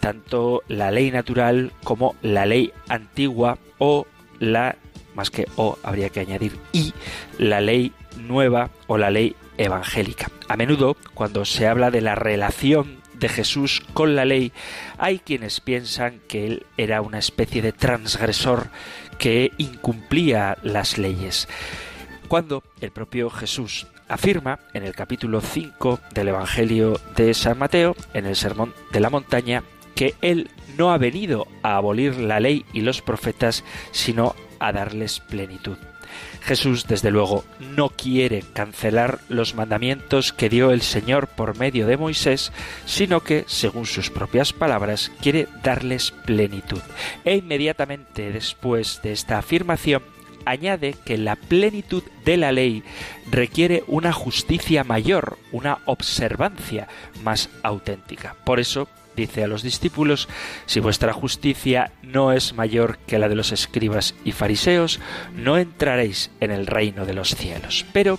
tanto la ley natural como la ley antigua o la, más que o, habría que añadir y, la ley nueva o la ley evangélica. A menudo, cuando se habla de la relación de Jesús con la ley, hay quienes piensan que él era una especie de transgresor que incumplía las leyes. Cuando el propio Jesús afirma en el capítulo 5 del Evangelio de San Mateo, en el Sermón de la Montaña, que Él no ha venido a abolir la ley y los profetas, sino a darles plenitud. Jesús, desde luego, no quiere cancelar los mandamientos que dio el Señor por medio de Moisés, sino que, según sus propias palabras, quiere darles plenitud. E inmediatamente después de esta afirmación, añade que la plenitud de la ley requiere una justicia mayor, una observancia más auténtica. Por eso, dice a los discípulos, si vuestra justicia no es mayor que la de los escribas y fariseos, no entraréis en el reino de los cielos. Pero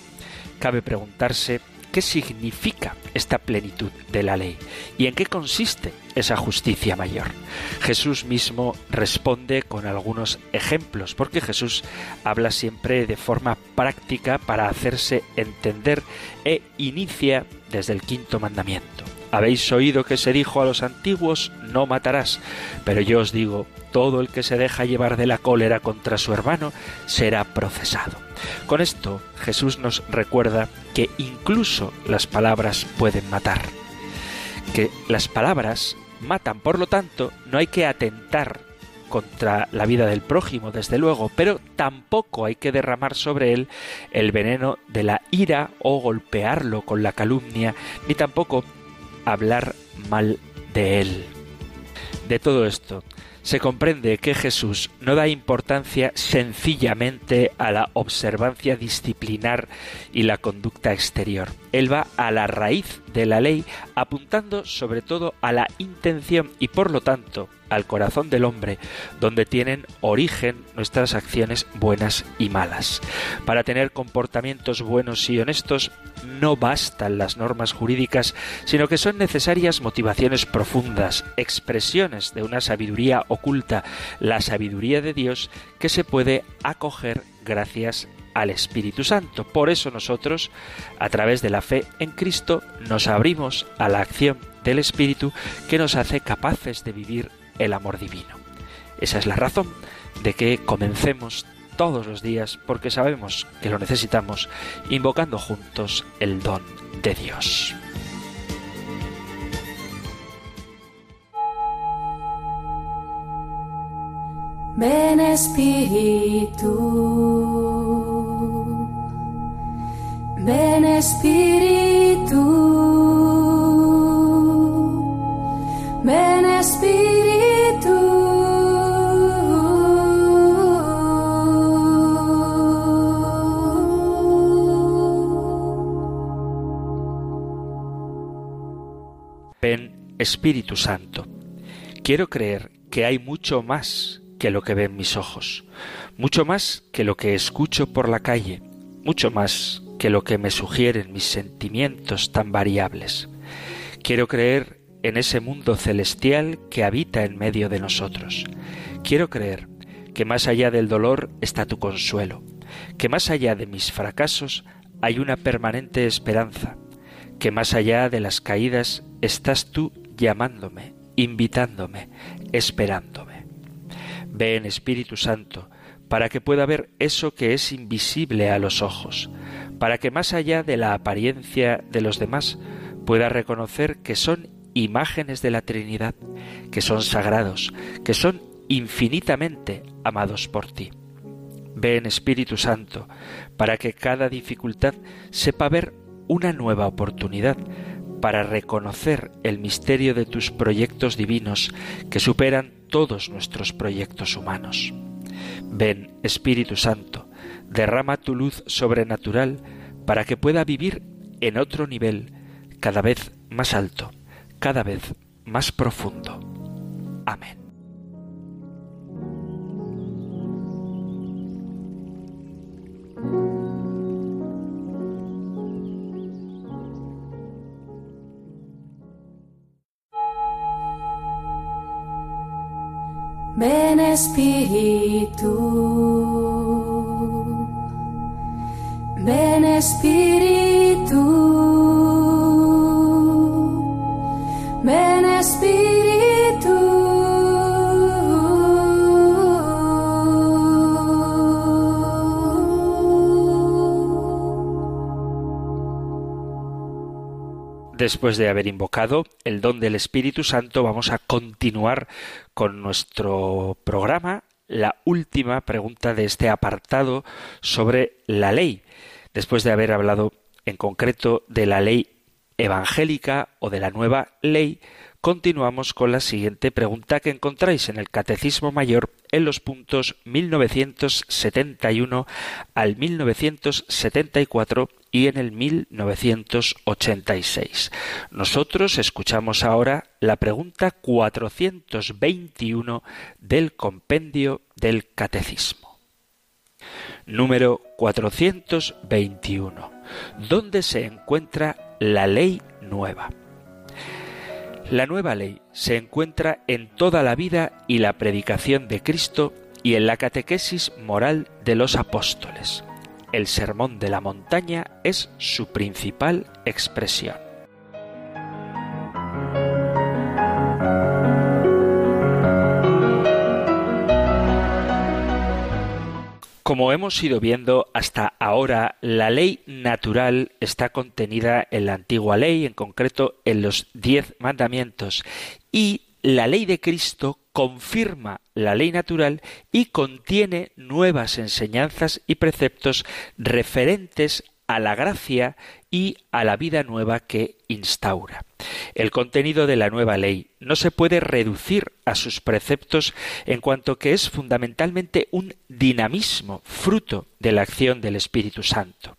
cabe preguntarse qué significa esta plenitud de la ley y en qué consiste esa justicia mayor. Jesús mismo responde con algunos ejemplos, porque Jesús habla siempre de forma práctica para hacerse entender e inicia desde el quinto mandamiento. Habéis oído que se dijo a los antiguos, no matarás, pero yo os digo, todo el que se deja llevar de la cólera contra su hermano será procesado. Con esto Jesús nos recuerda que incluso las palabras pueden matar, que las palabras matan, por lo tanto, no hay que atentar contra la vida del prójimo, desde luego, pero tampoco hay que derramar sobre él el veneno de la ira o golpearlo con la calumnia, ni tampoco hablar mal de él. De todo esto, se comprende que Jesús no da importancia sencillamente a la observancia disciplinar y la conducta exterior. Él va a la raíz de la ley apuntando sobre todo a la intención y por lo tanto al corazón del hombre, donde tienen origen nuestras acciones buenas y malas. Para tener comportamientos buenos y honestos no bastan las normas jurídicas, sino que son necesarias motivaciones profundas, expresiones de una sabiduría oculta, la sabiduría de Dios que se puede acoger gracias al Espíritu Santo. Por eso nosotros, a través de la fe en Cristo, nos abrimos a la acción del Espíritu que nos hace capaces de vivir el amor divino. Esa es la razón de que comencemos todos los días, porque sabemos que lo necesitamos, invocando juntos el don de Dios. Ven Espíritu, ven Espíritu, ven Espíritu. Ven Espíritu Santo. Quiero creer que hay mucho más que lo que ven mis ojos, mucho más que lo que escucho por la calle, mucho más que lo que me sugieren mis sentimientos tan variables. Quiero creer en ese mundo celestial que habita en medio de nosotros. Quiero creer que más allá del dolor está tu consuelo, que más allá de mis fracasos hay una permanente esperanza, que más allá de las caídas estás tú llamándome, invitándome, esperándome. Ven Espíritu Santo, para que pueda ver eso que es invisible a los ojos, para que más allá de la apariencia de los demás pueda reconocer que son imágenes de la Trinidad, que son sagrados, que son infinitamente amados por ti. Ven Espíritu Santo, para que cada dificultad sepa ver una nueva oportunidad para reconocer el misterio de tus proyectos divinos que superan todos nuestros proyectos humanos. Ven, Espíritu Santo, derrama tu luz sobrenatural para que pueda vivir en otro nivel, cada vez más alto, cada vez más profundo. Amén. Ven Espíritu, ven Espíritu, ven Espíritu. Después de haber invocado el don del Espíritu Santo, vamos a continuar con nuestro programa, la última pregunta de este apartado sobre la ley. Después de haber hablado en concreto de la ley evangélica o de la nueva ley, continuamos con la siguiente pregunta que encontráis en el Catecismo Mayor en los puntos 1971 al 1974 y en el 1986. Nosotros escuchamos ahora la pregunta 421 del compendio del Catecismo. Número 421. ¿Dónde se encuentra la ley nueva? La nueva ley se encuentra en toda la vida y la predicación de Cristo y en la catequesis moral de los apóstoles. El sermón de la montaña es su principal expresión. Como hemos ido viendo hasta ahora, la ley natural está contenida en la antigua ley, en concreto en los diez mandamientos, y la ley de Cristo confirma la ley natural y contiene nuevas enseñanzas y preceptos referentes a la gracia y a la vida nueva que instaura. El contenido de la nueva ley no se puede reducir a sus preceptos en cuanto que es fundamentalmente un dinamismo fruto de la acción del Espíritu Santo.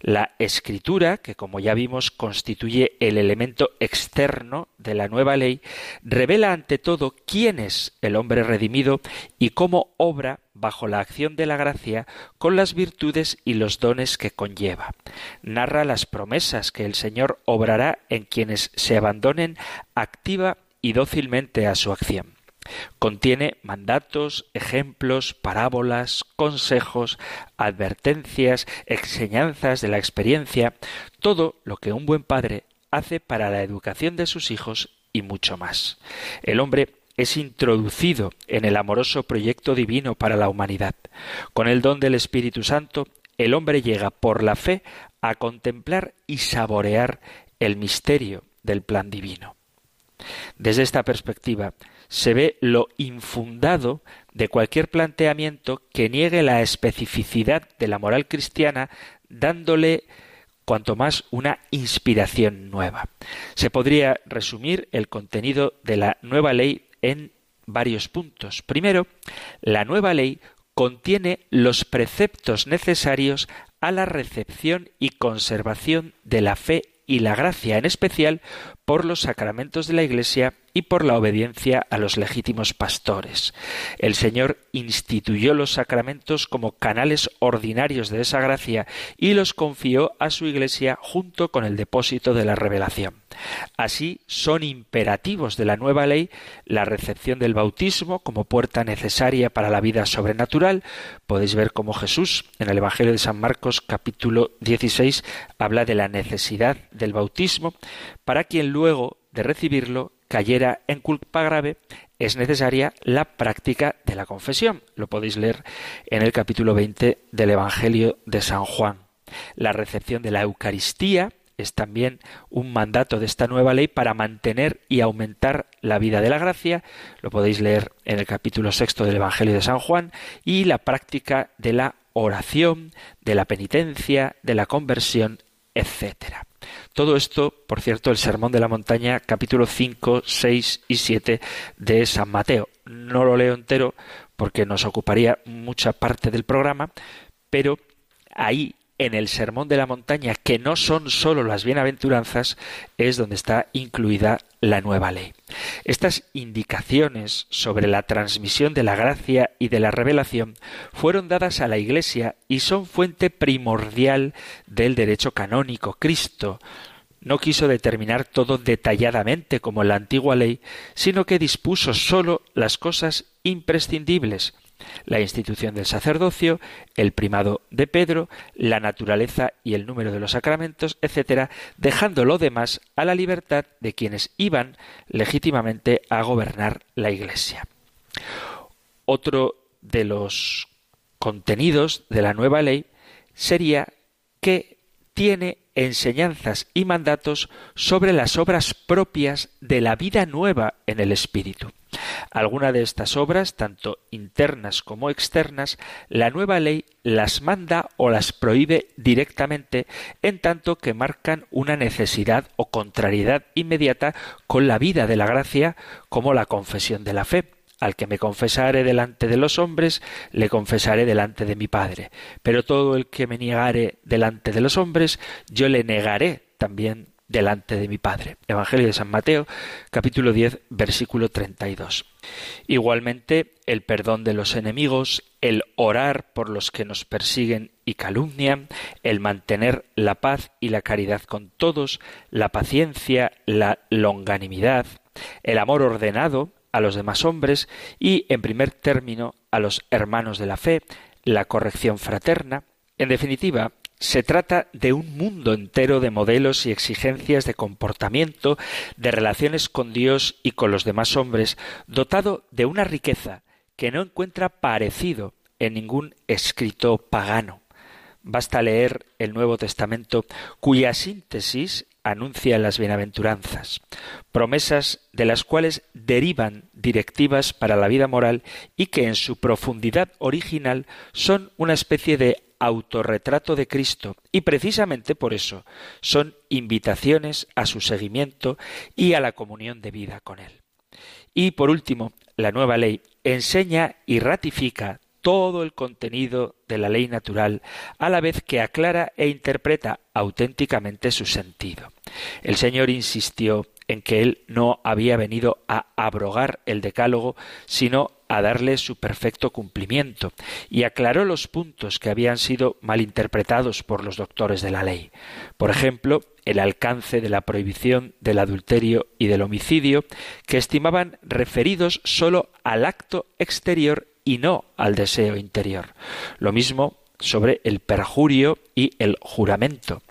La escritura, que como ya vimos constituye el elemento externo de la nueva ley, revela ante todo quién es el hombre redimido y cómo obra bajo la acción de la gracia con las virtudes y los dones que conlleva. Narra las promesas que el Señor obrará en quienes se abandonen activa y dócilmente a su acción. Contiene mandatos, ejemplos, parábolas, consejos, advertencias, enseñanzas de la experiencia, todo lo que un buen padre hace para la educación de sus hijos y mucho más. El hombre es introducido en el amoroso proyecto divino para la humanidad. Con el don del Espíritu Santo, el hombre llega por la fe a contemplar y saborear el misterio del plan divino. Desde esta perspectiva, se ve lo infundado de cualquier planteamiento que niegue la especificidad de la moral cristiana, dándole cuanto más una inspiración nueva. Se podría resumir el contenido de la nueva ley en varios puntos. Primero, la nueva ley contiene los preceptos necesarios a la recepción y conservación de la fe y la gracia, en especial por los sacramentos de la Iglesia y por la obediencia a los legítimos pastores. El Señor instituyó los sacramentos como canales ordinarios de esa gracia y los confió a su Iglesia junto con el depósito de la revelación. Así son imperativos de la nueva ley la recepción del bautismo como puerta necesaria para la vida sobrenatural. Podéis ver cómo Jesús en el Evangelio de San Marcos capítulo 16 habla de la necesidad del bautismo para quien luego de recibirlo cayera en culpa grave, es necesaria la práctica de la confesión. Lo podéis leer en el capítulo 20 del Evangelio de San Juan. La recepción de la Eucaristía es también un mandato de esta nueva ley para mantener y aumentar la vida de la gracia. Lo podéis leer en el capítulo sexto del Evangelio de San Juan. Y la práctica de la oración, de la penitencia, de la conversión, etcétera. Todo esto, por cierto, el Sermón de la Montaña, capítulo 5, 6 y 7 de San Mateo. No lo leo entero porque nos ocuparía mucha parte del programa, pero ahí en el Sermón de la Montaña, que no son sólo las bienaventuranzas, es donde está incluida la nueva ley. Estas indicaciones sobre la transmisión de la gracia y de la revelación fueron dadas a la Iglesia y son fuente primordial del derecho canónico. Cristo no quiso determinar todo detalladamente como en la antigua ley, sino que dispuso sólo las cosas imprescindibles, la institución del sacerdocio, el primado de Pedro, la naturaleza y el número de los sacramentos, etc., dejando lo demás a la libertad de quienes iban legítimamente a gobernar la Iglesia. Otro de los contenidos de la nueva ley sería que tiene enseñanzas y mandatos sobre las obras propias de la vida nueva en el Espíritu. Alguna de estas obras, tanto internas como externas, la nueva ley las manda o las prohíbe directamente, en tanto que marcan una necesidad o contrariedad inmediata con la vida de la gracia, como la confesión de la fe. Al que me confesare delante de los hombres, le confesaré delante de mi Padre. Pero todo el que me negare delante de los hombres, yo le negaré también delante de mi Padre. Evangelio de San Mateo, capítulo 10, versículo 32. Igualmente, el perdón de los enemigos, el orar por los que nos persiguen y calumnian, el mantener la paz y la caridad con todos, la paciencia, la longanimidad, el amor ordenado a los demás hombres y, en primer término, a los hermanos de la fe, la corrección fraterna, en definitiva, se trata de un mundo entero de modelos y exigencias de comportamiento, de relaciones con Dios y con los demás hombres, dotado de una riqueza que no encuentra parecido en ningún escrito pagano. Basta leer el Nuevo Testamento, cuya síntesis anuncia las bienaventuranzas, promesas de las cuales derivan directivas para la vida moral y que en su profundidad original son una especie de autorretrato de Cristo y precisamente por eso son invitaciones a su seguimiento y a la comunión de vida con Él. Y por último, la nueva ley enseña y ratifica todo el contenido de la ley natural, a la vez que aclara e interpreta auténticamente su sentido. El Señor insistió en que Él no había venido a abrogar el decálogo, sino a darle su perfecto cumplimiento, y aclaró los puntos que habían sido malinterpretados por los doctores de la ley. Por ejemplo, el alcance de la prohibición del adulterio y del homicidio, que estimaban referidos sólo al acto exterior y no al deseo interior. Lo mismo sobre el perjurio y el juramento.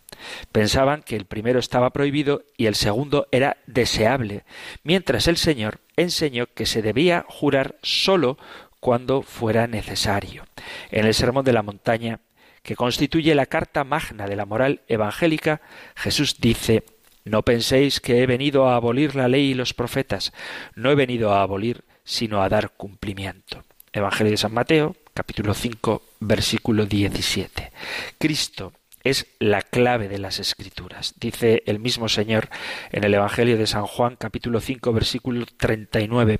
Pensaban que el primero estaba prohibido y el segundo era deseable, mientras el Señor enseñó que se debía jurar sólo cuando fuera necesario. En el Sermón de la Montaña, que constituye la carta magna de la moral evangélica, Jesús dice No penséis que he venido a abolir la ley y los profetas, no he venido a abolir, sino a dar cumplimiento. Evangelio de San Mateo, capítulo 5, versículo 17. Cristo es la clave de las escrituras. Dice el mismo Señor en el Evangelio de San Juan capítulo 5 versículo 39,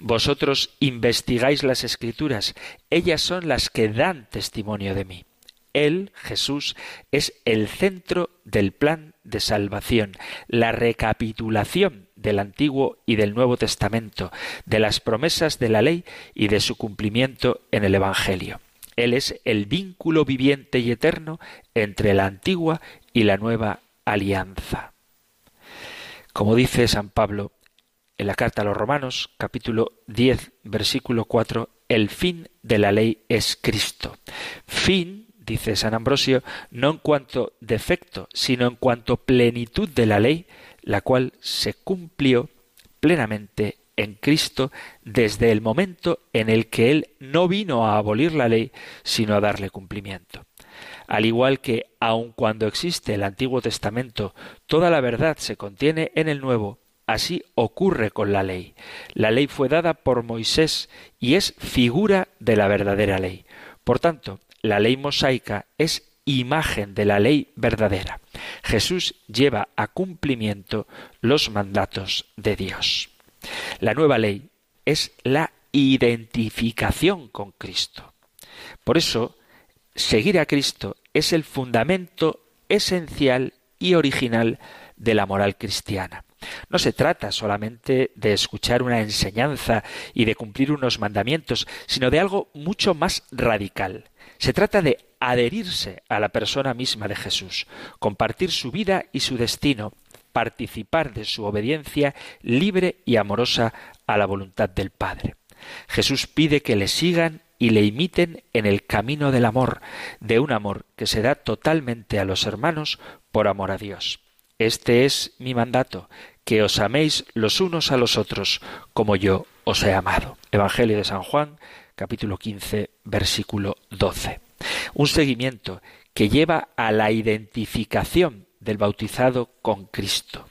Vosotros investigáis las escrituras, ellas son las que dan testimonio de mí. Él, Jesús, es el centro del plan de salvación, la recapitulación del Antiguo y del Nuevo Testamento, de las promesas de la ley y de su cumplimiento en el Evangelio. Él es el vínculo viviente y eterno entre la antigua y la nueva alianza. Como dice San Pablo en la carta a los Romanos, capítulo 10, versículo 4, el fin de la ley es Cristo. Fin, dice San Ambrosio, no en cuanto defecto, sino en cuanto plenitud de la ley, la cual se cumplió plenamente en Cristo desde el momento en el que Él no vino a abolir la ley, sino a darle cumplimiento. Al igual que, aun cuando existe el Antiguo Testamento, toda la verdad se contiene en el Nuevo, así ocurre con la ley. La ley fue dada por Moisés y es figura de la verdadera ley. Por tanto, la ley mosaica es imagen de la ley verdadera. Jesús lleva a cumplimiento los mandatos de Dios. La nueva ley es la identificación con Cristo. Por eso, seguir a Cristo es el fundamento esencial y original de la moral cristiana. No se trata solamente de escuchar una enseñanza y de cumplir unos mandamientos, sino de algo mucho más radical. Se trata de adherirse a la persona misma de Jesús, compartir su vida y su destino, participar de su obediencia libre y amorosa a la voluntad del Padre. Jesús pide que le sigan y le imiten en el camino del amor, de un amor que se da totalmente a los hermanos por amor a Dios. Este es mi mandato, que os améis los unos a los otros, como yo os he amado. Evangelio de San Juan, capítulo 15, versículo 12. Un seguimiento que lleva a la identificación del bautizado con Cristo.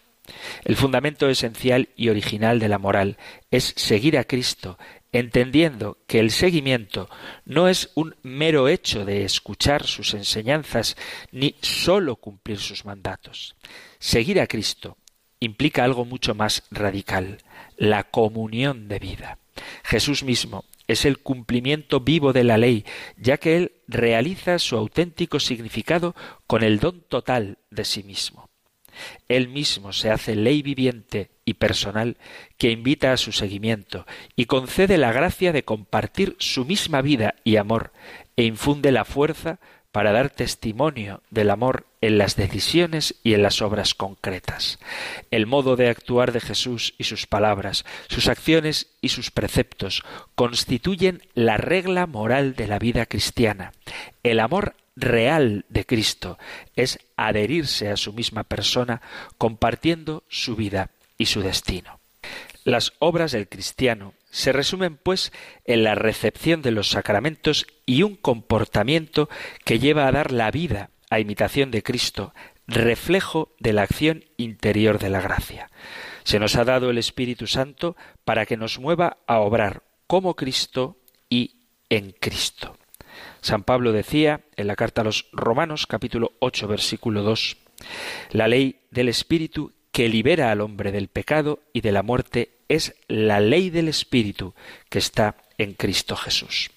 El fundamento esencial y original de la moral es seguir a Cristo, entendiendo que el seguimiento no es un mero hecho de escuchar sus enseñanzas ni sólo cumplir sus mandatos. Seguir a Cristo implica algo mucho más radical, la comunión de vida. Jesús mismo es el cumplimiento vivo de la ley, ya que Él realiza su auténtico significado con el don total de sí mismo. Él mismo se hace ley viviente y personal que invita a su seguimiento y concede la gracia de compartir su misma vida y amor e infunde la fuerza para dar testimonio del amor en las decisiones y en las obras concretas. El modo de actuar de Jesús y sus palabras, sus acciones y sus preceptos constituyen la regla moral de la vida cristiana. El amor real de Cristo es adherirse a su misma persona compartiendo su vida y su destino. Las obras del cristiano se resumen, pues, en la recepción de los sacramentos y un comportamiento que lleva a dar la vida a imitación de Cristo, reflejo de la acción interior de la gracia. Se nos ha dado el Espíritu Santo para que nos mueva a obrar como Cristo y en Cristo. San Pablo decía en la carta a los Romanos capítulo 8 versículo 2, la ley del Espíritu que libera al hombre del pecado y de la muerte es la ley del Espíritu que está en Cristo Jesús.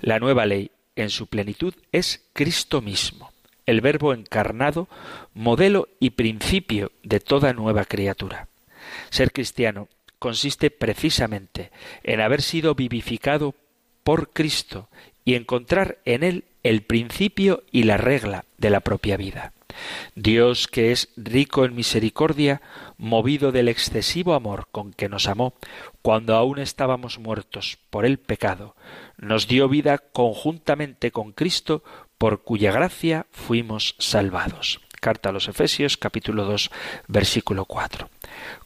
La nueva ley en su plenitud es Cristo mismo, el Verbo encarnado, modelo y principio de toda nueva criatura. Ser cristiano consiste precisamente en haber sido vivificado por Cristo y encontrar en él el principio y la regla de la propia vida. Dios, que es rico en misericordia, movido del excesivo amor con que nos amó, cuando aún estábamos muertos por el pecado, nos dio vida conjuntamente con Cristo, por cuya gracia fuimos salvados. Carta a los Efesios capítulo 2 versículo 4.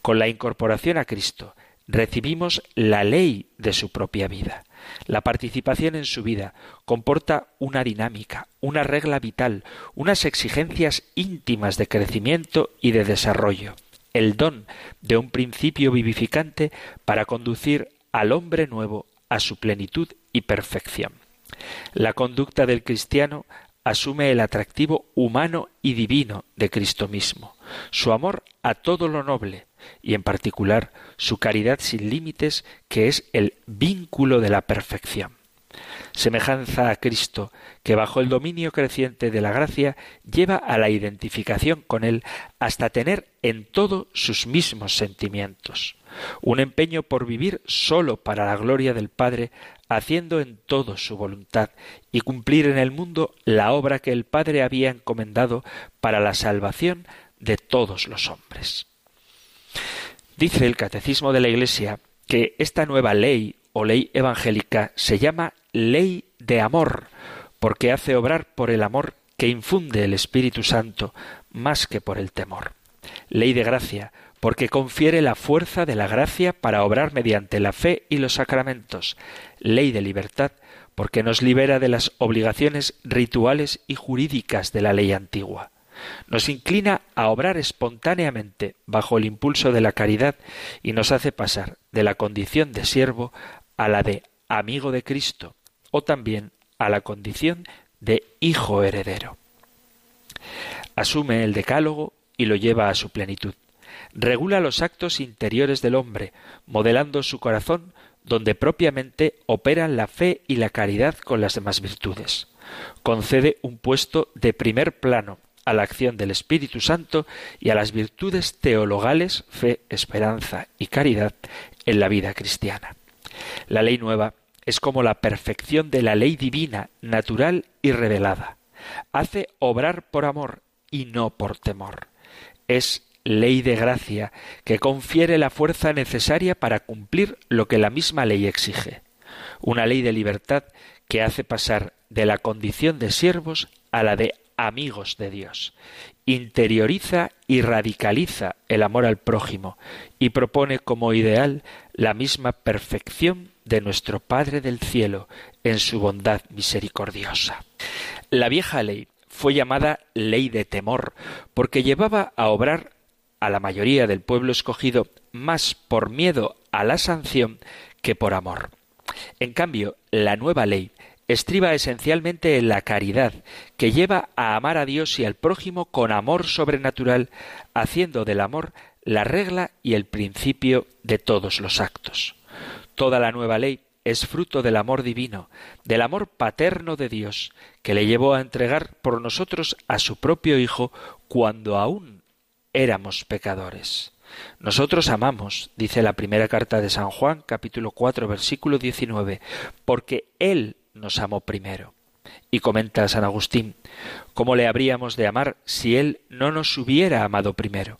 Con la incorporación a Cristo recibimos la ley de su propia vida. La participación en su vida comporta una dinámica, una regla vital, unas exigencias íntimas de crecimiento y de desarrollo, el don de un principio vivificante para conducir al hombre nuevo a su plenitud y perfección. La conducta del cristiano asume el atractivo humano y divino de Cristo mismo, su amor a todo lo noble, y en particular su caridad sin límites, que es el vínculo de la perfección. Semejanza a Cristo, que bajo el dominio creciente de la gracia lleva a la identificación con Él hasta tener en todo sus mismos sentimientos. Un empeño por vivir sólo para la gloria del Padre, haciendo en todo su voluntad y cumplir en el mundo la obra que el Padre había encomendado para la salvación de todos los hombres. Dice el Catecismo de la Iglesia que esta nueva ley o ley evangélica se llama ley de amor, porque hace obrar por el amor que infunde el Espíritu Santo más que por el temor. Ley de gracia, porque confiere la fuerza de la gracia para obrar mediante la fe y los sacramentos. Ley de libertad, porque nos libera de las obligaciones rituales y jurídicas de la ley antigua. Nos inclina a obrar espontáneamente bajo el impulso de la caridad y nos hace pasar de la condición de siervo a la de amigo de Cristo o también a la condición de hijo heredero. Asume el decálogo y lo lleva a su plenitud. Regula los actos interiores del hombre, modelando su corazón donde propiamente operan la fe y la caridad con las demás virtudes. Concede un puesto de primer plano a la acción del Espíritu Santo y a las virtudes teologales, fe, esperanza y caridad en la vida cristiana. La ley nueva es como la perfección de la ley divina, natural y revelada. Hace obrar por amor y no por temor. Es ley de gracia que confiere la fuerza necesaria para cumplir lo que la misma ley exige. Una ley de libertad que hace pasar de la condición de siervos a la de amigos de Dios. Interioriza y radicaliza el amor al prójimo y propone como ideal la misma perfección de nuestro Padre del cielo en su bondad misericordiosa. La vieja ley fue llamada ley de temor porque llevaba a obrar a la mayoría del pueblo escogido más por miedo a la sanción que por amor. En cambio, la nueva ley estriba esencialmente en la caridad, que lleva a amar a Dios y al prójimo con amor sobrenatural, haciendo del amor la regla y el principio de todos los actos. Toda la nueva ley es fruto del amor divino, del amor paterno de Dios, que le llevó a entregar por nosotros a su propio Hijo cuando aún éramos pecadores. Nosotros amamos, dice la primera carta de San Juan, capítulo 4, versículo 19, porque Él nos amó primero. Y comenta San Agustín, ¿cómo le habríamos de amar si Él no nos hubiera amado primero?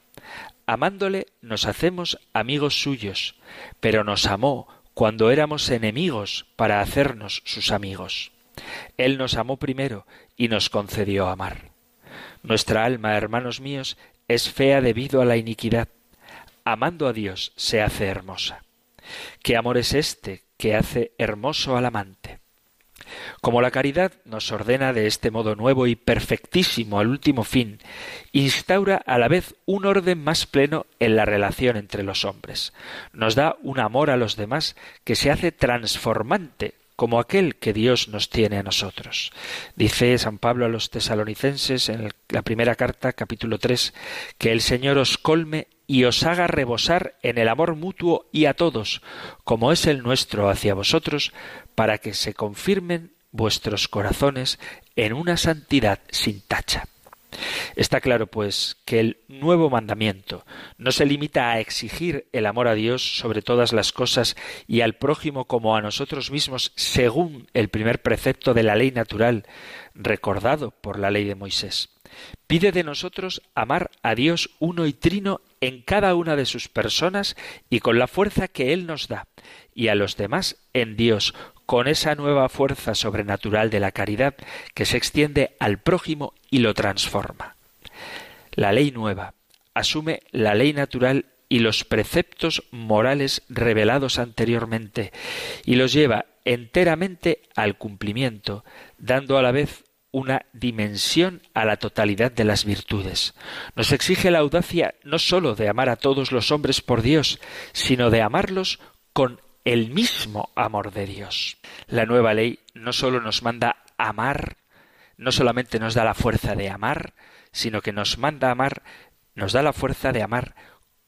Amándole nos hacemos amigos suyos, pero nos amó cuando éramos enemigos para hacernos sus amigos. Él nos amó primero y nos concedió amar. Nuestra alma, hermanos míos, es fea debido a la iniquidad. Amando a Dios se hace hermosa. ¿Qué amor es este que hace hermoso al amante? Como la caridad nos ordena de este modo nuevo y perfectísimo al último fin, instaura a la vez un orden más pleno en la relación entre los hombres. Nos da un amor a los demás que se hace transformante como aquel que Dios nos tiene a nosotros. Dice San Pablo a los tesalonicenses en la primera carta, capítulo 3, que el Señor os colme y os haga rebosar en el amor mutuo y a todos, como es el nuestro hacia vosotros, para que se confirmen vuestros corazones en una santidad sin tacha. Está claro, pues, que el nuevo mandamiento no se limita a exigir el amor a Dios sobre todas las cosas y al prójimo como a nosotros mismos, según el primer precepto de la ley natural, recordado por la ley de Moisés. Pide de nosotros amar a Dios uno y trino en cada una de sus personas y con la fuerza que Él nos da, y a los demás en Dios, con esa nueva fuerza sobrenatural de la caridad que se extiende al prójimo y lo transforma. La ley nueva asume la ley natural y los preceptos morales revelados anteriormente y los lleva enteramente al cumplimiento, dando a la vez una dimensión a la totalidad de las virtudes. Nos exige la audacia no sólo de amar a todos los hombres por Dios, sino de amarlos con el mismo amor de Dios. La nueva ley no sólo nos manda amar, no solamente nos da la fuerza de amar, sino que nos manda amar, nos da la fuerza de amar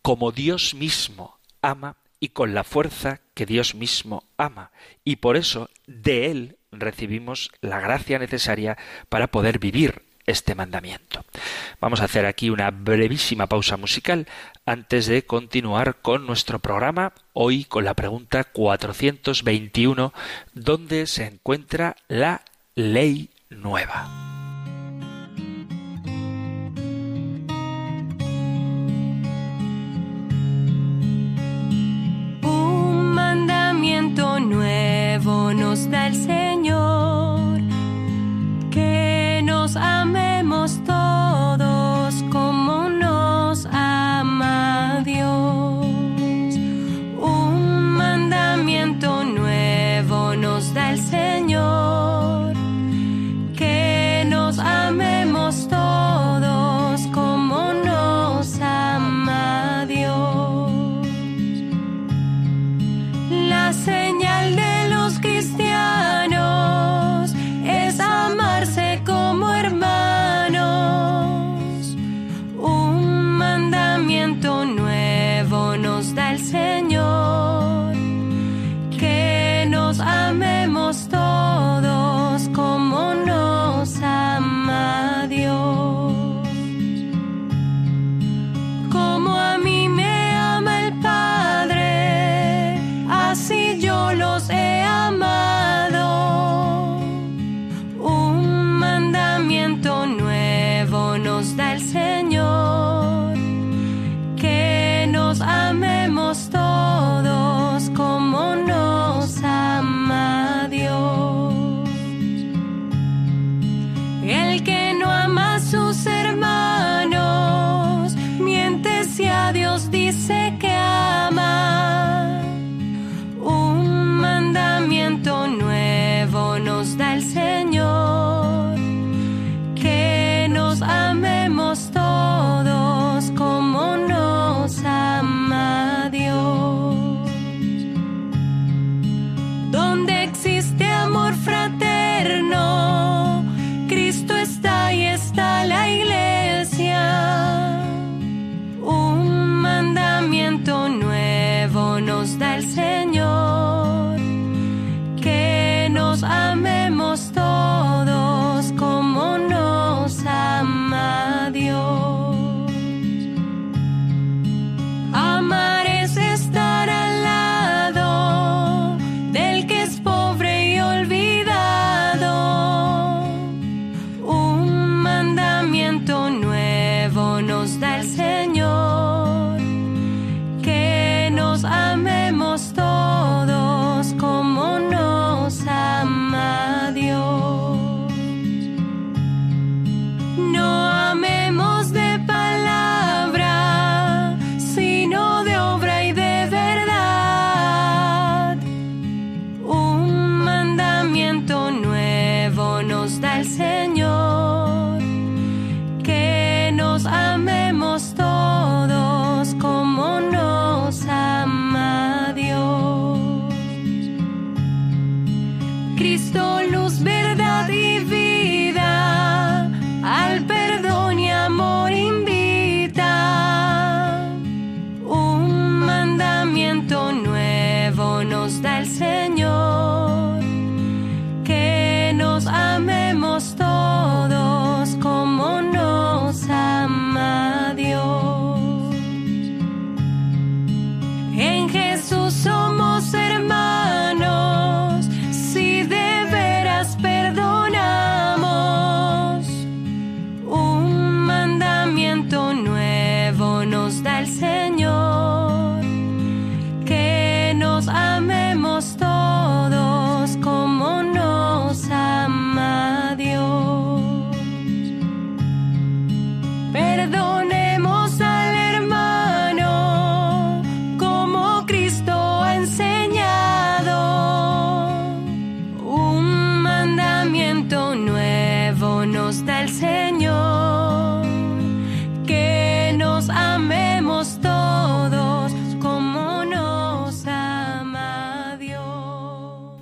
como Dios mismo ama y con la fuerza que Dios mismo ama. Y por eso de Él recibimos la gracia necesaria para poder vivir este mandamiento. Vamos a hacer aquí una brevísima pausa musical antes de continuar con nuestro programa, hoy con la pregunta 421, ¿dónde se encuentra la ley nueva? Un mandamiento nuevo nos da el Señor, que nos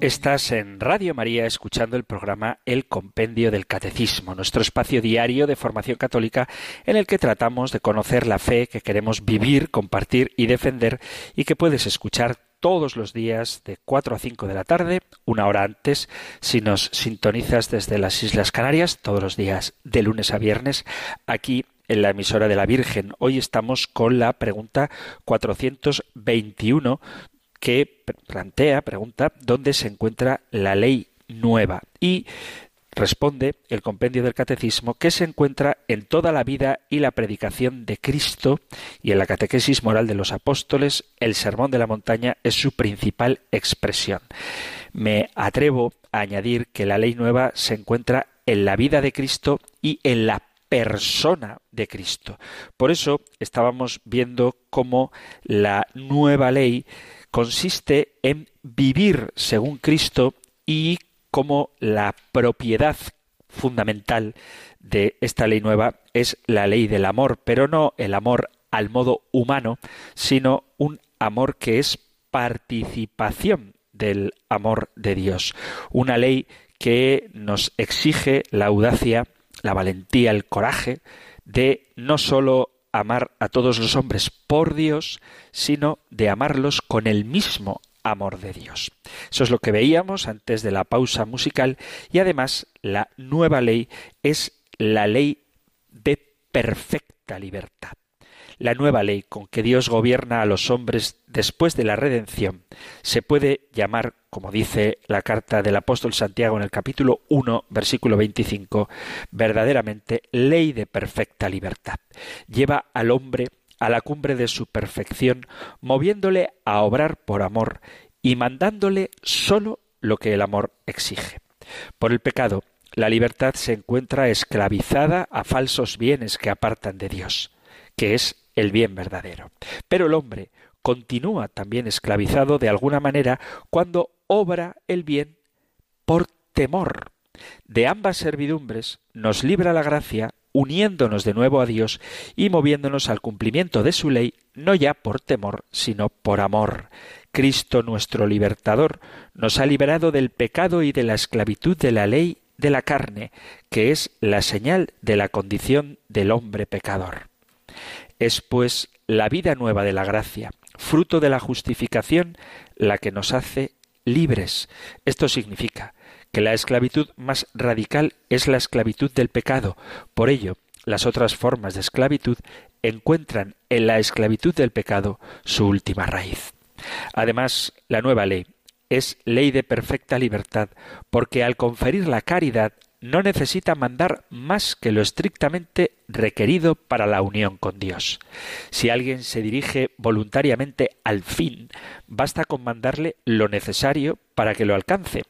Estás en Radio María escuchando el programa El Compendio del Catecismo, nuestro espacio diario de formación católica en el que tratamos de conocer la fe que queremos vivir, compartir y defender y que puedes escuchar todos los días de 4 a 5 de la tarde, una hora antes, si nos sintonizas desde las Islas Canarias, todos los días de lunes a viernes, aquí en la emisora de la Virgen. Hoy estamos con la pregunta 421 que plantea, pregunta, ¿dónde se encuentra la ley nueva? Y responde el compendio del catecismo que se encuentra en toda la vida y la predicación de Cristo y en la catequesis moral de los apóstoles, el sermón de la montaña es su principal expresión. Me atrevo a añadir que la ley nueva se encuentra en la vida de Cristo y en la persona de Cristo. Por eso estábamos viendo cómo la nueva ley consiste en vivir según Cristo y cómo la propiedad fundamental de esta ley nueva es la ley del amor, pero no el amor al modo humano, sino un amor que es participación del amor de Dios. Una ley que nos exige la audacia, la valentía, el coraje de no sólo amar a todos los hombres por Dios, sino de amarlos con el mismo amor de Dios. Eso es lo que veíamos antes de la pausa musical y además la nueva ley es la ley de perfecta libertad. La nueva ley con que Dios gobierna a los hombres después de la redención se puede llamar, como dice la carta del apóstol Santiago en el capítulo 1, versículo 25, verdaderamente ley de perfecta libertad. Lleva al hombre a la cumbre de su perfección, moviéndole a obrar por amor y mandándole sólo lo que el amor exige. Por el pecado, la libertad se encuentra esclavizada a falsos bienes que apartan de Dios, que es el bien verdadero. Pero el hombre continúa también esclavizado de alguna manera cuando obra el bien por temor. De ambas servidumbres nos libra la gracia uniéndonos de nuevo a Dios y moviéndonos al cumplimiento de su ley, no ya por temor, sino por amor. Cristo nuestro libertador nos ha liberado del pecado y de la esclavitud de la ley de la carne, que es la señal de la condición del hombre pecador. Es pues la vida nueva de la gracia, fruto de la justificación, la que nos hace libres. Esto significa que la esclavitud más radical es la esclavitud del pecado. Por ello, las otras formas de esclavitud encuentran en la esclavitud del pecado su última raíz. Además, la nueva ley es ley de perfecta libertad, porque al conferir la caridad no necesita mandar más que lo estrictamente requerido para la unión con Dios. Si alguien se dirige voluntariamente al fin, basta con mandarle lo necesario para que lo alcance.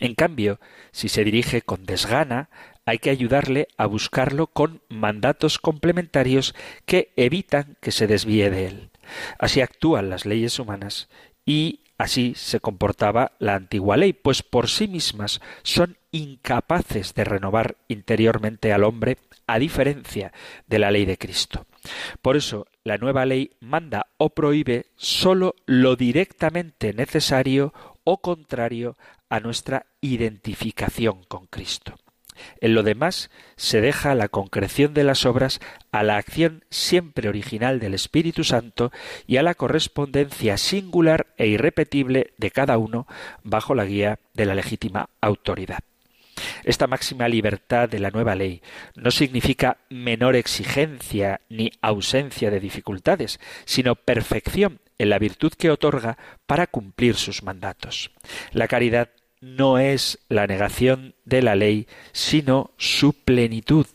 En cambio, si se dirige con desgana, hay que ayudarle a buscarlo con mandatos complementarios que evitan que se desvíe de él. Así actúan las leyes humanas y Así se comportaba la antigua ley, pues por sí mismas son incapaces de renovar interiormente al hombre, a diferencia de la ley de Cristo. Por eso, la nueva ley manda o prohíbe sólo lo directamente necesario o contrario a nuestra identificación con Cristo. En lo demás se deja la concreción de las obras a la acción siempre original del Espíritu Santo y a la correspondencia singular e irrepetible de cada uno bajo la guía de la legítima autoridad. Esta máxima libertad de la nueva ley no significa menor exigencia ni ausencia de dificultades, sino perfección en la virtud que otorga para cumplir sus mandatos. La caridad no es la negación de la ley, sino su plenitud.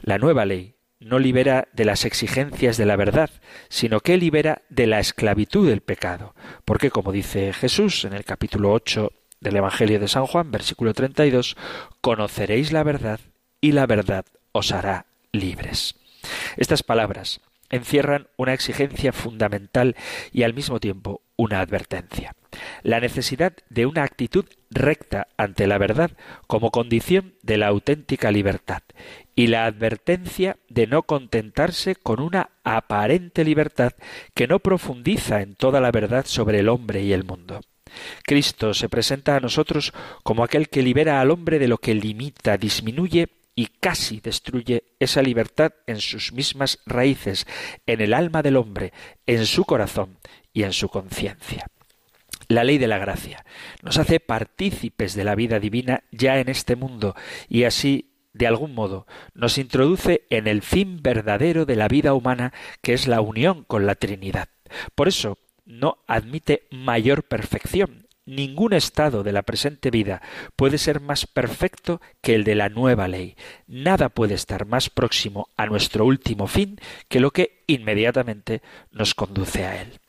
La nueva ley no libera de las exigencias de la verdad, sino que libera de la esclavitud del pecado, porque como dice Jesús en el capítulo 8 del Evangelio de San Juan, versículo 32, conoceréis la verdad y la verdad os hará libres. Estas palabras encierran una exigencia fundamental y al mismo tiempo una advertencia. La necesidad de una actitud recta ante la verdad como condición de la auténtica libertad y la advertencia de no contentarse con una aparente libertad que no profundiza en toda la verdad sobre el hombre y el mundo. Cristo se presenta a nosotros como aquel que libera al hombre de lo que limita, disminuye y casi destruye esa libertad en sus mismas raíces, en el alma del hombre, en su corazón y en su conciencia. La ley de la gracia nos hace partícipes de la vida divina ya en este mundo y así de algún modo nos introduce en el fin verdadero de la vida humana que es la unión con la Trinidad. Por eso no admite mayor perfección, Ningún estado de la presente vida puede ser más perfecto que el de la nueva ley. Nada puede estar más próximo a nuestro último fin que lo que inmediatamente nos conduce a él.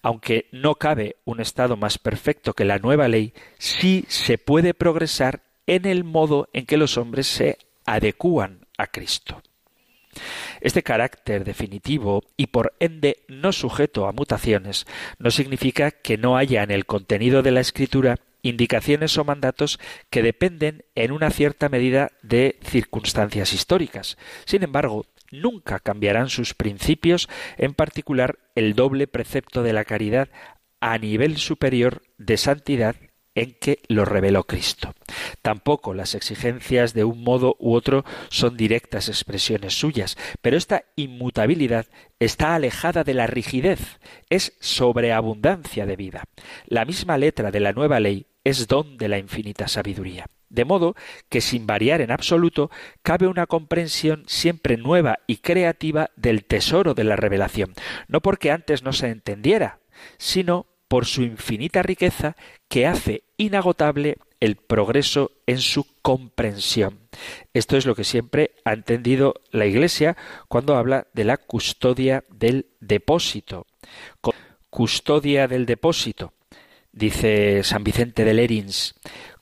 Aunque no cabe un estado más perfecto que la nueva ley, sí se puede progresar en el modo en que los hombres se adecúan a Cristo. Este carácter definitivo y por ende no sujeto a mutaciones no significa que no haya en el contenido de la escritura indicaciones o mandatos que dependen en una cierta medida de circunstancias históricas. Sin embargo, nunca cambiarán sus principios, en particular el doble precepto de la caridad a nivel superior de santidad en que lo reveló Cristo. Tampoco las exigencias de un modo u otro son directas expresiones suyas, pero esta inmutabilidad está alejada de la rigidez, es sobreabundancia de vida. La misma letra de la nueva ley es don de la infinita sabiduría. De modo que sin variar en absoluto, cabe una comprensión siempre nueva y creativa del tesoro de la revelación, no porque antes no se entendiera, sino por su infinita riqueza que hace inagotable el progreso en su comprensión. Esto es lo que siempre ha entendido la Iglesia cuando habla de la custodia del depósito. Custodia del depósito, dice San Vicente de Lerins,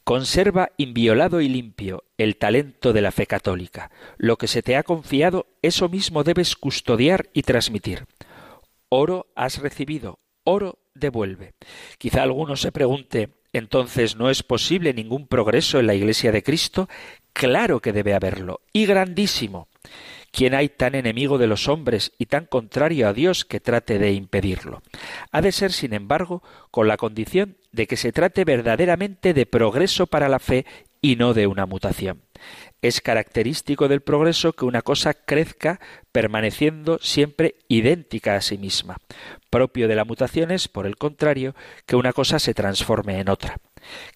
conserva inviolado y limpio el talento de la fe católica. Lo que se te ha confiado, eso mismo debes custodiar y transmitir. Oro has recibido, oro devuelve. Quizá alguno se pregunte, entonces no es posible ningún progreso en la Iglesia de Cristo. Claro que debe haberlo, y grandísimo. ¿Quién hay tan enemigo de los hombres y tan contrario a Dios que trate de impedirlo? Ha de ser, sin embargo, con la condición de que se trate verdaderamente de progreso para la fe y no de una mutación. Es característico del progreso que una cosa crezca permaneciendo siempre idéntica a sí misma. Propio de la mutación es, por el contrario, que una cosa se transforme en otra.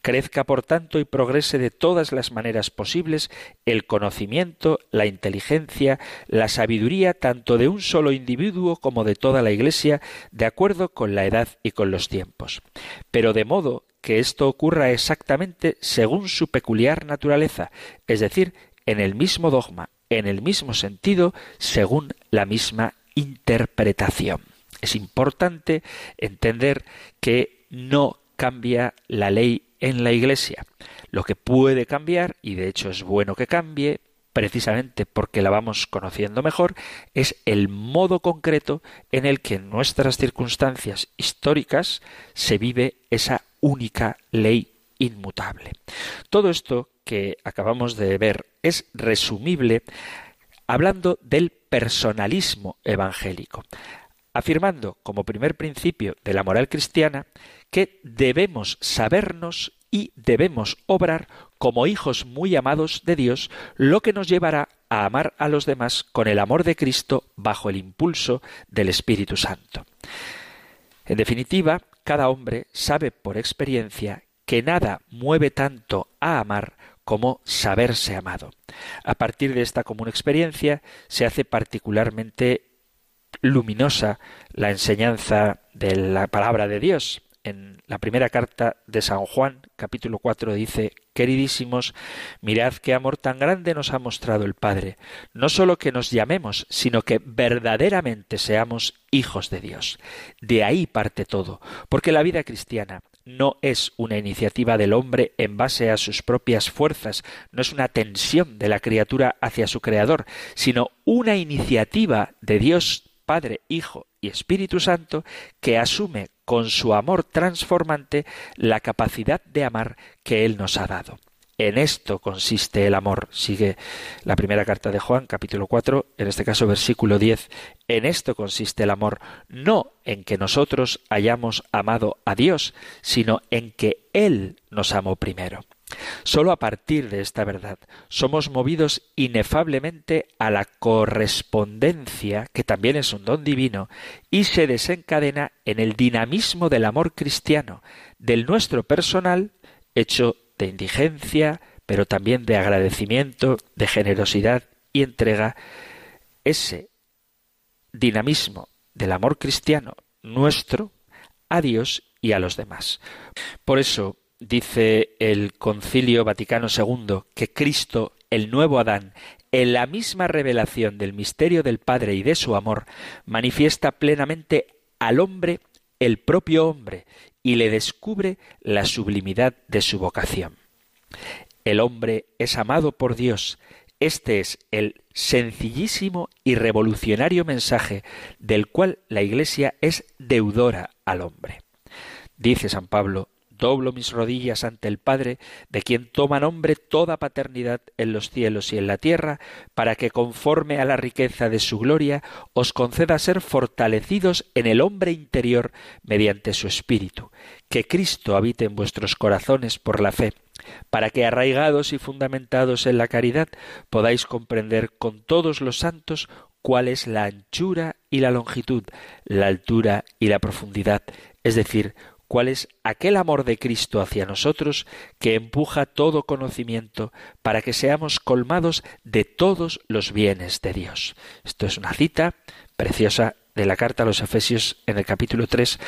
Crezca, por tanto, y progrese de todas las maneras posibles el conocimiento, la inteligencia, la sabiduría tanto de un solo individuo como de toda la Iglesia, de acuerdo con la edad y con los tiempos. Pero de modo que esto ocurra exactamente según su peculiar naturaleza, es decir, en el mismo dogma, en el mismo sentido, según la misma interpretación. Es importante entender que no cambia la ley en la Iglesia. Lo que puede cambiar, y de hecho es bueno que cambie, precisamente porque la vamos conociendo mejor, es el modo concreto en el que en nuestras circunstancias históricas se vive esa única ley inmutable. Todo esto que acabamos de ver es resumible hablando del personalismo evangélico, afirmando como primer principio de la moral cristiana que debemos sabernos y debemos obrar como hijos muy amados de Dios, lo que nos llevará a amar a los demás con el amor de Cristo bajo el impulso del Espíritu Santo. En definitiva, cada hombre sabe por experiencia que nada mueve tanto a amar como saberse amado. A partir de esta común experiencia se hace particularmente luminosa la enseñanza de la palabra de Dios. En la primera carta de San Juan, capítulo 4, dice, Queridísimos, mirad qué amor tan grande nos ha mostrado el Padre, no sólo que nos llamemos, sino que verdaderamente seamos hijos de Dios. De ahí parte todo, porque la vida cristiana no es una iniciativa del hombre en base a sus propias fuerzas, no es una tensión de la criatura hacia su Creador, sino una iniciativa de Dios Padre, Hijo y Espíritu Santo que asume con su amor transformante la capacidad de amar que Él nos ha dado. En esto consiste el amor. Sigue la primera carta de Juan, capítulo 4, en este caso versículo 10. En esto consiste el amor, no en que nosotros hayamos amado a Dios, sino en que Él nos amó primero. Solo a partir de esta verdad somos movidos inefablemente a la correspondencia, que también es un don divino, y se desencadena en el dinamismo del amor cristiano, del nuestro personal, hecho de indigencia, pero también de agradecimiento, de generosidad y entrega, ese dinamismo del amor cristiano nuestro a Dios y a los demás. Por eso, dice el Concilio Vaticano II que Cristo, el nuevo Adán, en la misma revelación del misterio del Padre y de su amor, manifiesta plenamente al hombre el propio hombre y le descubre la sublimidad de su vocación. El hombre es amado por Dios. Este es el sencillísimo y revolucionario mensaje del cual la Iglesia es deudora al hombre. Dice San Pablo, doblo mis rodillas ante el Padre, de quien toma nombre toda paternidad en los cielos y en la tierra, para que conforme a la riqueza de su gloria os conceda ser fortalecidos en el hombre interior mediante su Espíritu, que Cristo habite en vuestros corazones por la fe, para que arraigados y fundamentados en la caridad podáis comprender con todos los santos cuál es la anchura y la longitud, la altura y la profundidad, es decir, cuál es aquel amor de Cristo hacia nosotros que empuja todo conocimiento para que seamos colmados de todos los bienes de Dios. Esto es una cita preciosa de la carta a los Efesios en el capítulo 3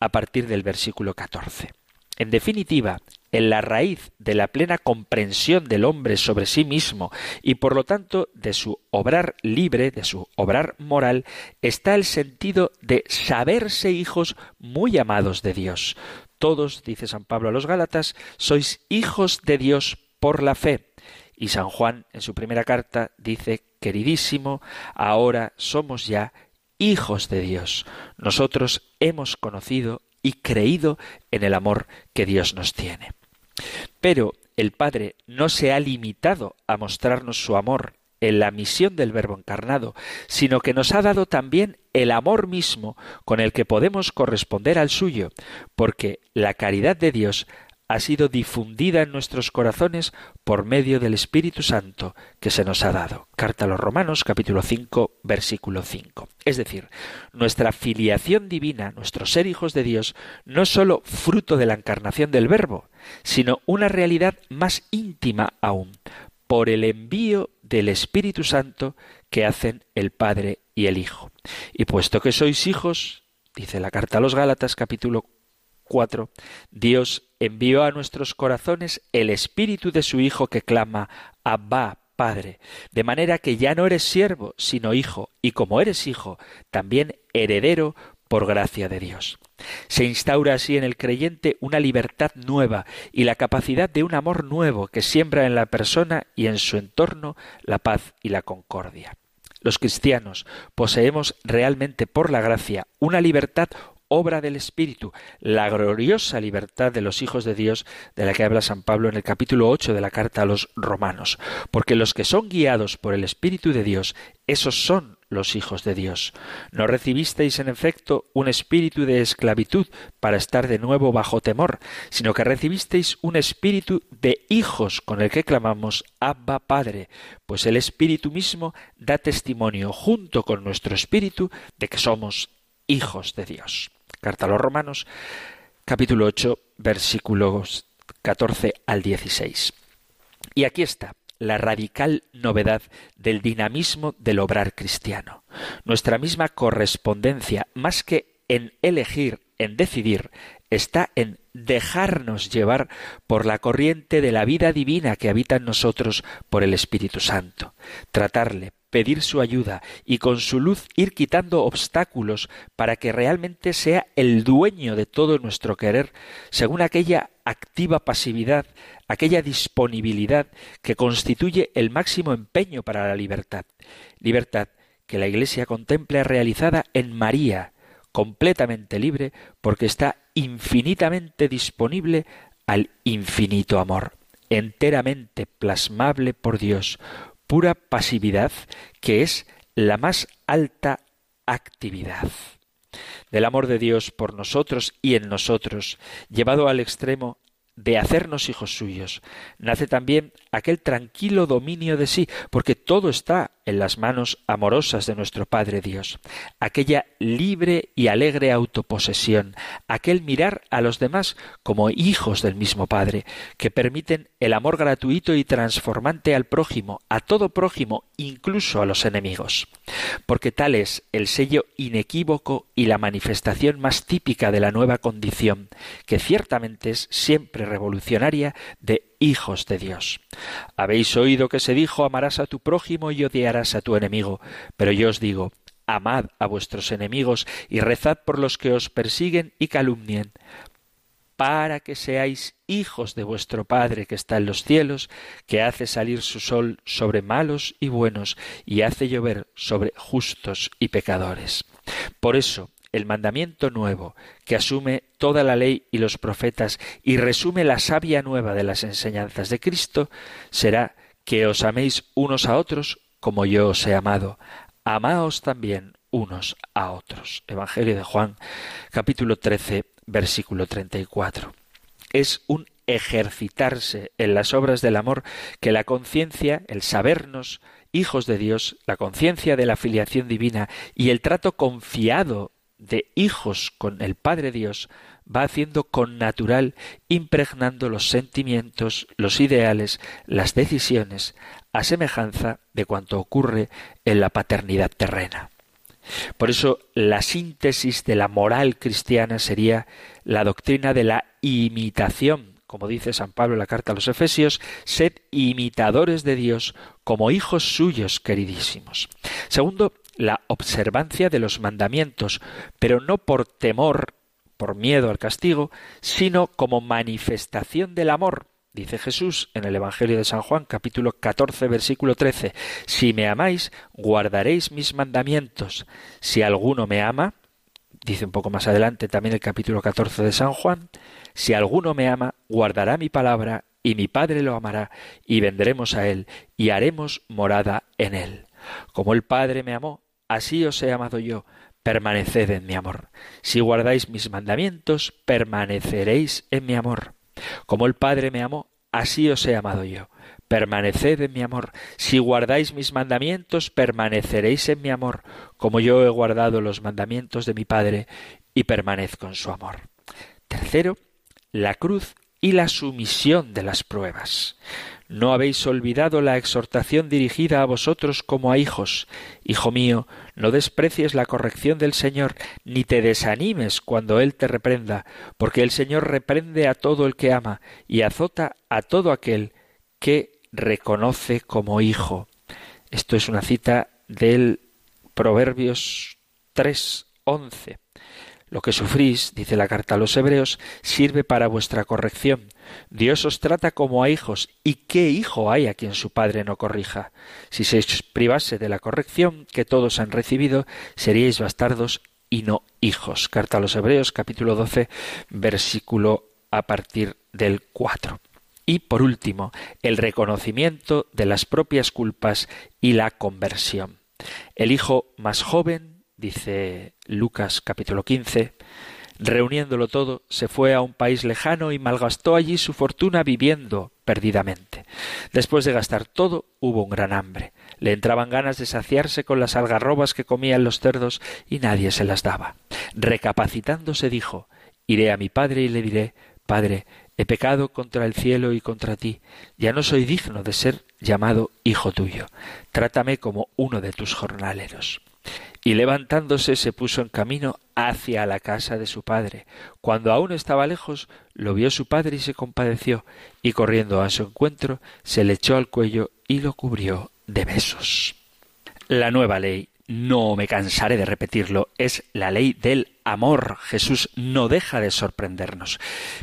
a partir del versículo 14. En definitiva, en la raíz de la plena comprensión del hombre sobre sí mismo y por lo tanto de su obrar libre, de su obrar moral, está el sentido de saberse hijos muy amados de Dios. Todos, dice San Pablo a los Gálatas, sois hijos de Dios por la fe. Y San Juan en su primera carta dice, queridísimo, ahora somos ya hijos de Dios. Nosotros hemos conocido y creído en el amor que Dios nos tiene. Pero el Padre no se ha limitado a mostrarnos su amor en la misión del Verbo encarnado, sino que nos ha dado también el amor mismo con el que podemos corresponder al suyo, porque la caridad de Dios ha sido difundida en nuestros corazones por medio del Espíritu Santo que se nos ha dado. Carta a los Romanos capítulo 5 versículo 5. Es decir, nuestra filiación divina, nuestro ser hijos de Dios, no es sólo fruto de la encarnación del Verbo, sino una realidad más íntima aún, por el envío del Espíritu Santo que hacen el Padre y el Hijo. Y puesto que sois hijos, dice la carta a los Gálatas capítulo 4, Dios envió a nuestros corazones el espíritu de su Hijo que clama Abba, Padre, de manera que ya no eres siervo, sino hijo, y como eres hijo, también heredero por gracia de Dios. Se instaura así en el creyente una libertad nueva y la capacidad de un amor nuevo que siembra en la persona y en su entorno la paz y la concordia. Los cristianos poseemos realmente por la gracia una libertad obra del Espíritu, la gloriosa libertad de los hijos de Dios de la que habla San Pablo en el capítulo 8 de la carta a los romanos. Porque los que son guiados por el Espíritu de Dios, esos son los hijos de Dios. No recibisteis en efecto un espíritu de esclavitud para estar de nuevo bajo temor, sino que recibisteis un espíritu de hijos con el que clamamos Abba Padre, pues el espíritu mismo da testimonio junto con nuestro espíritu de que somos hijos de Dios. Carta a los Romanos, capítulo 8, versículos 14 al 16. Y aquí está la radical novedad del dinamismo del obrar cristiano. Nuestra misma correspondencia, más que en elegir, en decidir, está en dejarnos llevar por la corriente de la vida divina que habita en nosotros por el Espíritu Santo. Tratarle, pedir su ayuda y con su luz ir quitando obstáculos para que realmente sea el dueño de todo nuestro querer, según aquella activa pasividad, aquella disponibilidad que constituye el máximo empeño para la libertad. Libertad que la Iglesia contempla realizada en María, completamente libre porque está infinitamente disponible al infinito amor, enteramente plasmable por Dios, pura pasividad que es la más alta actividad. Del amor de Dios por nosotros y en nosotros, llevado al extremo de hacernos hijos suyos, nace también aquel tranquilo dominio de sí, porque todo está en las manos amorosas de nuestro Padre Dios, aquella libre y alegre autoposesión, aquel mirar a los demás como hijos del mismo Padre, que permiten el amor gratuito y transformante al prójimo, a todo prójimo, incluso a los enemigos. Porque tal es el sello inequívoco y la manifestación más típica de la nueva condición, que ciertamente es siempre revolucionaria de hijos de Dios. Habéis oído que se dijo amarás a tu prójimo y odiarás a tu enemigo, pero yo os digo, amad a vuestros enemigos y rezad por los que os persiguen y calumnien, para que seáis hijos de vuestro Padre que está en los cielos, que hace salir su sol sobre malos y buenos, y hace llover sobre justos y pecadores. Por eso, el mandamiento nuevo, que asume toda la ley y los profetas y resume la savia nueva de las enseñanzas de Cristo, será que os améis unos a otros como yo os he amado. Amaos también unos a otros. Evangelio de Juan, capítulo 13, versículo 34. Es un ejercitarse en las obras del amor que la conciencia, el sabernos hijos de Dios, la conciencia de la filiación divina y el trato confiado de hijos con el Padre Dios va haciendo con natural, impregnando los sentimientos, los ideales, las decisiones, a semejanza de cuanto ocurre en la paternidad terrena. Por eso la síntesis de la moral cristiana sería la doctrina de la imitación, como dice San Pablo en la carta a los Efesios, sed imitadores de Dios como hijos suyos queridísimos. Segundo, la observancia de los mandamientos, pero no por temor, por miedo al castigo, sino como manifestación del amor. Dice Jesús en el Evangelio de San Juan capítulo 14 versículo 13, Si me amáis, guardaréis mis mandamientos. Si alguno me ama, dice un poco más adelante también el capítulo 14 de San Juan, si alguno me ama, guardará mi palabra, y mi Padre lo amará, y vendremos a él, y haremos morada en él. Como el Padre me amó, así os he amado yo, permaneced en mi amor. Si guardáis mis mandamientos, permaneceréis en mi amor. Como el Padre me amó, así os he amado yo. Permaneced en mi amor. Si guardáis mis mandamientos, permaneceréis en mi amor, como yo he guardado los mandamientos de mi Padre y permanezco en su amor. Tercero, la cruz y la sumisión de las pruebas. No habéis olvidado la exhortación dirigida a vosotros como a hijos. Hijo mío, no desprecies la corrección del Señor, ni te desanimes cuando Él te reprenda, porque el Señor reprende a todo el que ama y azota a todo aquel que reconoce como hijo. Esto es una cita del Proverbios 3, lo que sufrís, dice la carta a los Hebreos, sirve para vuestra corrección. Dios os trata como a hijos, y qué hijo hay a quien su padre no corrija. Si se privase de la corrección que todos han recibido, seríais bastardos y no hijos. Carta a los Hebreos, capítulo 12, versículo a partir del 4. Y por último, el reconocimiento de las propias culpas y la conversión. El hijo más joven, dice Lucas capítulo 15, reuniéndolo todo, se fue a un país lejano y malgastó allí su fortuna viviendo perdidamente. Después de gastar todo, hubo un gran hambre. Le entraban ganas de saciarse con las algarrobas que comían los cerdos y nadie se las daba. Recapacitándose dijo Iré a mi padre y le diré Padre, he pecado contra el cielo y contra ti, ya no soy digno de ser llamado hijo tuyo. Trátame como uno de tus jornaleros. Y levantándose se puso en camino hacia la casa de su padre. Cuando aún estaba lejos, lo vio su padre y se compadeció, y corriendo a su encuentro, se le echó al cuello y lo cubrió de besos. La nueva ley no me cansaré de repetirlo, es la ley del amor. Jesús no deja de sorprendernos.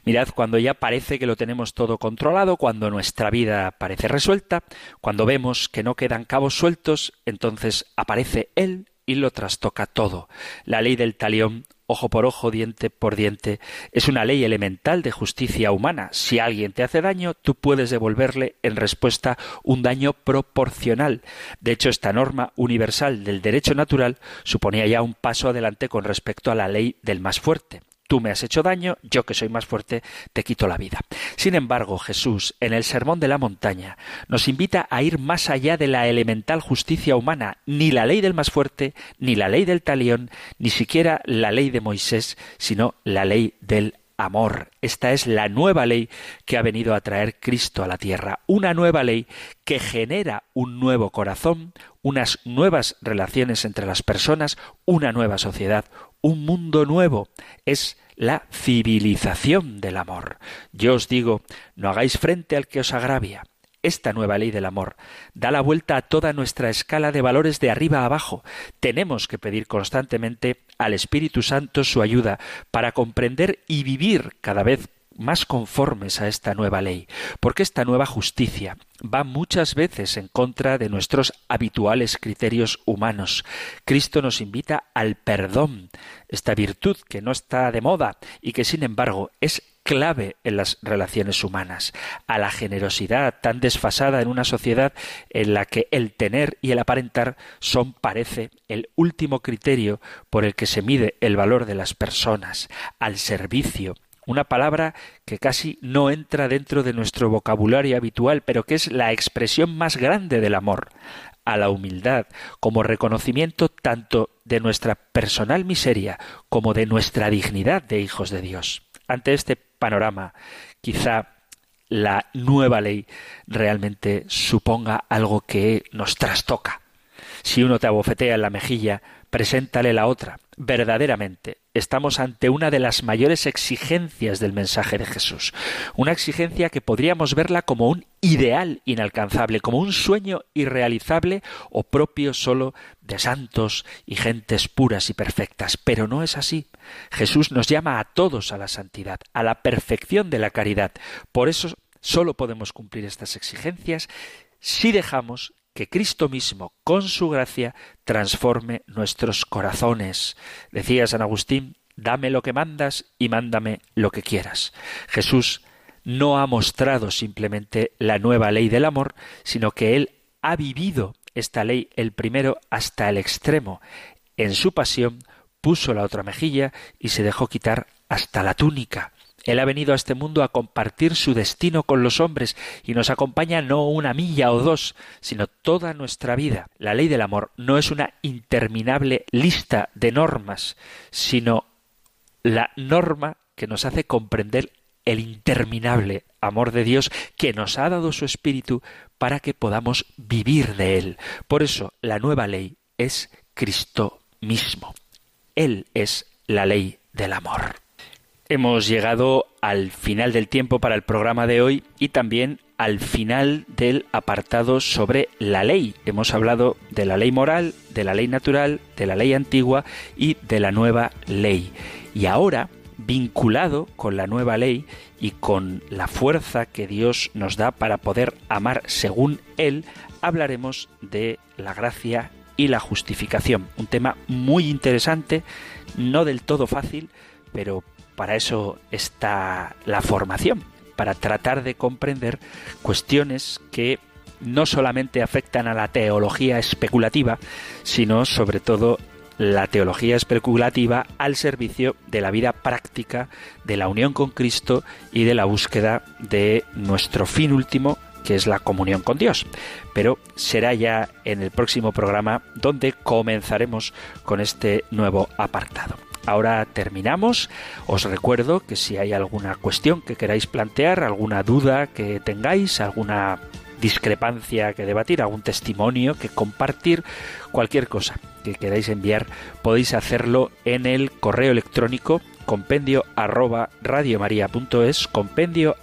Mirad, cuando ya parece que lo tenemos todo controlado, cuando nuestra vida parece resuelta, cuando vemos que no quedan cabos sueltos, entonces aparece Él y lo trastoca todo. La ley del talión ojo por ojo, diente por diente, es una ley elemental de justicia humana. Si alguien te hace daño, tú puedes devolverle en respuesta un daño proporcional. De hecho, esta norma universal del derecho natural suponía ya un paso adelante con respecto a la ley del más fuerte tú me has hecho daño, yo que soy más fuerte, te quito la vida. Sin embargo, Jesús, en el Sermón de la Montaña, nos invita a ir más allá de la elemental justicia humana, ni la ley del más fuerte, ni la ley del talión, ni siquiera la ley de Moisés, sino la ley del amor. Esta es la nueva ley que ha venido a traer Cristo a la tierra, una nueva ley que genera un nuevo corazón, unas nuevas relaciones entre las personas, una nueva sociedad, un mundo nuevo. Es la civilización del amor. Yo os digo, no hagáis frente al que os agravia. Esta nueva ley del amor da la vuelta a toda nuestra escala de valores de arriba a abajo. Tenemos que pedir constantemente al Espíritu Santo su ayuda para comprender y vivir cada vez más conformes a esta nueva ley, porque esta nueva justicia va muchas veces en contra de nuestros habituales criterios humanos. Cristo nos invita al perdón, esta virtud que no está de moda y que sin embargo es clave en las relaciones humanas, a la generosidad tan desfasada en una sociedad en la que el tener y el aparentar son, parece, el último criterio por el que se mide el valor de las personas, al servicio, una palabra que casi no entra dentro de nuestro vocabulario habitual, pero que es la expresión más grande del amor, a la humildad, como reconocimiento tanto de nuestra personal miseria como de nuestra dignidad de hijos de Dios. Ante este panorama, quizá la nueva ley realmente suponga algo que nos trastoca. Si uno te abofetea en la mejilla, preséntale la otra. Verdaderamente, estamos ante una de las mayores exigencias del mensaje de Jesús. Una exigencia que podríamos verla como un ideal inalcanzable, como un sueño irrealizable o propio solo de santos y gentes puras y perfectas. Pero no es así. Jesús nos llama a todos a la santidad, a la perfección de la caridad. Por eso solo podemos cumplir estas exigencias si dejamos que Cristo mismo, con su gracia, transforme nuestros corazones. Decía San Agustín, dame lo que mandas y mándame lo que quieras. Jesús no ha mostrado simplemente la nueva ley del amor, sino que Él ha vivido esta ley el primero hasta el extremo. En su pasión puso la otra mejilla y se dejó quitar hasta la túnica. Él ha venido a este mundo a compartir su destino con los hombres y nos acompaña no una milla o dos, sino toda nuestra vida. La ley del amor no es una interminable lista de normas, sino la norma que nos hace comprender el interminable amor de Dios que nos ha dado su Espíritu para que podamos vivir de Él. Por eso la nueva ley es Cristo mismo. Él es la ley del amor. Hemos llegado al final del tiempo para el programa de hoy y también al final del apartado sobre la ley. Hemos hablado de la ley moral, de la ley natural, de la ley antigua y de la nueva ley. Y ahora, vinculado con la nueva ley y con la fuerza que Dios nos da para poder amar según Él, hablaremos de la gracia y la justificación. Un tema muy interesante, no del todo fácil, pero para eso está la formación, para tratar de comprender cuestiones que no solamente afectan a la teología especulativa, sino sobre todo la teología especulativa al servicio de la vida práctica, de la unión con Cristo y de la búsqueda de nuestro fin último, que es la comunión con Dios. Pero será ya en el próximo programa donde comenzaremos con este nuevo apartado. Ahora terminamos. Os recuerdo que si hay alguna cuestión que queráis plantear, alguna duda que tengáis, alguna discrepancia que debatir, algún testimonio que compartir, cualquier cosa que queráis enviar, podéis hacerlo en el correo electrónico compendio arroba compendio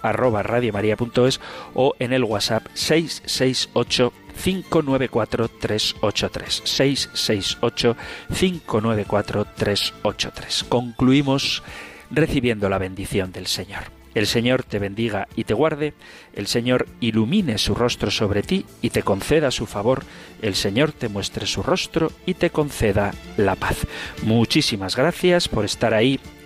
o en el WhatsApp 668 594 383 668 594 383. Concluimos recibiendo la bendición del Señor. El Señor te bendiga y te guarde, el Señor ilumine su rostro sobre ti y te conceda su favor, el Señor te muestre su rostro y te conceda la paz. Muchísimas gracias por estar ahí,